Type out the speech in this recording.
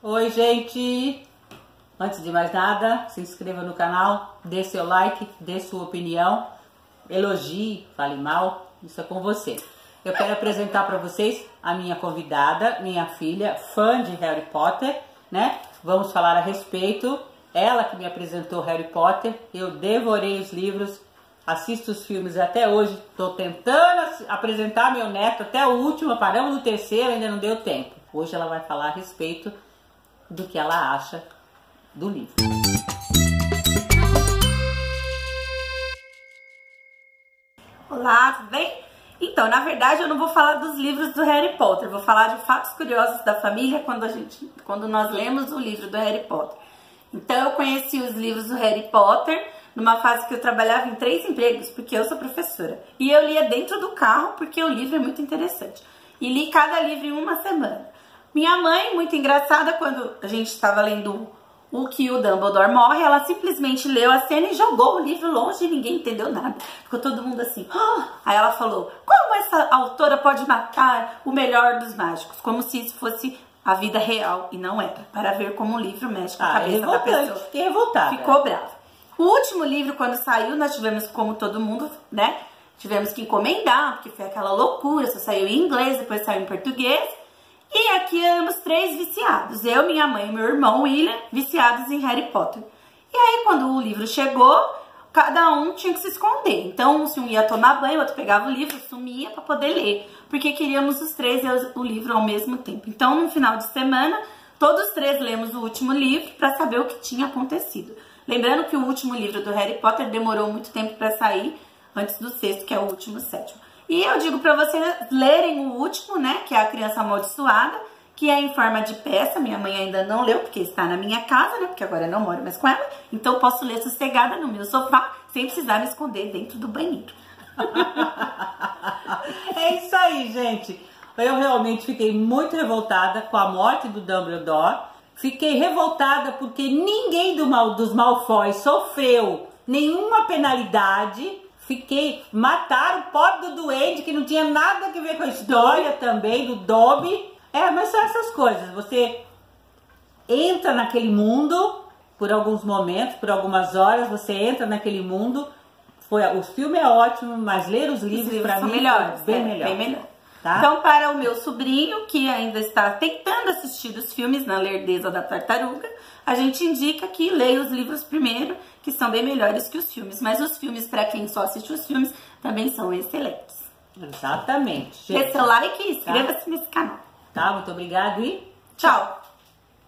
Oi, gente! Antes de mais nada, se inscreva no canal, dê seu like, dê sua opinião, elogie, fale mal, isso é com você. Eu quero apresentar para vocês a minha convidada, minha filha, fã de Harry Potter, né? Vamos falar a respeito. Ela que me apresentou Harry Potter, eu devorei os livros, assisto os filmes até hoje, estou tentando apresentar meu neto até o último, paramos no terceiro, ainda não deu tempo. Hoje ela vai falar a respeito do que ela acha do livro. Olá, tudo bem? Então, na verdade, eu não vou falar dos livros do Harry Potter, vou falar de fatos curiosos da família quando a gente, quando nós lemos o livro do Harry Potter. Então, eu conheci os livros do Harry Potter numa fase que eu trabalhava em três empregos, porque eu sou professora. E eu lia dentro do carro, porque o livro é muito interessante. E li cada livro em uma semana. Minha mãe, muito engraçada, quando a gente estava lendo o que o Dumbledore morre, ela simplesmente leu a cena e jogou o livro longe e ninguém entendeu nada. Ficou todo mundo assim. Oh! Aí ela falou: Como essa autora pode matar o melhor dos mágicos? Como se isso fosse a vida real. E não era. Para ver como o livro mexe com a Ah, cabeça da pessoa. fiquei revoltada. Ficou brava. O último livro, quando saiu, nós tivemos, como todo mundo, né? Tivemos que encomendar, porque foi aquela loucura. Só saiu em inglês, depois saiu em português. E aqui éramos três viciados. Eu, minha mãe e meu irmão William, viciados em Harry Potter. E aí, quando o livro chegou, cada um tinha que se esconder. Então, se um ia tomar banho, o outro pegava o livro, sumia para poder ler. Porque queríamos os três ler o livro ao mesmo tempo. Então, no final de semana, todos os três lemos o último livro para saber o que tinha acontecido. Lembrando que o último livro do Harry Potter demorou muito tempo para sair, antes do sexto, que é o último sétimo. E eu digo para vocês lerem o último, né, que é a Criança Amaldiçoada, que é em forma de peça. Minha mãe ainda não leu, porque está na minha casa, né, porque agora eu não moro mais com ela. Então posso ler sossegada no meu sofá, sem precisar me esconder dentro do banheiro. É isso aí, gente. Eu realmente fiquei muito revoltada com a morte do Dumbledore. Fiquei revoltada porque ninguém do mal, dos Malfoy sofreu nenhuma penalidade. Fiquei mataram o pobre do duende que não tinha nada a ver com a história também do Dobby. É, mas são essas coisas. Você entra naquele mundo por alguns momentos, por algumas horas, você entra naquele mundo. Foi, o filme é ótimo, mas ler os livros, para mim melhores, foi bem é, melhor. bem melhor. Tá? Então, para o meu sobrinho, que ainda está tentando assistir os filmes na Lerdeza da Tartaruga, a gente indica que leia os livros primeiro, que são bem melhores que os filmes. Mas os filmes, para quem só assiste os filmes, também são excelentes. Exatamente. Dê gente. seu like e inscreva-se nesse canal. Tá? Muito obrigado e Tchau!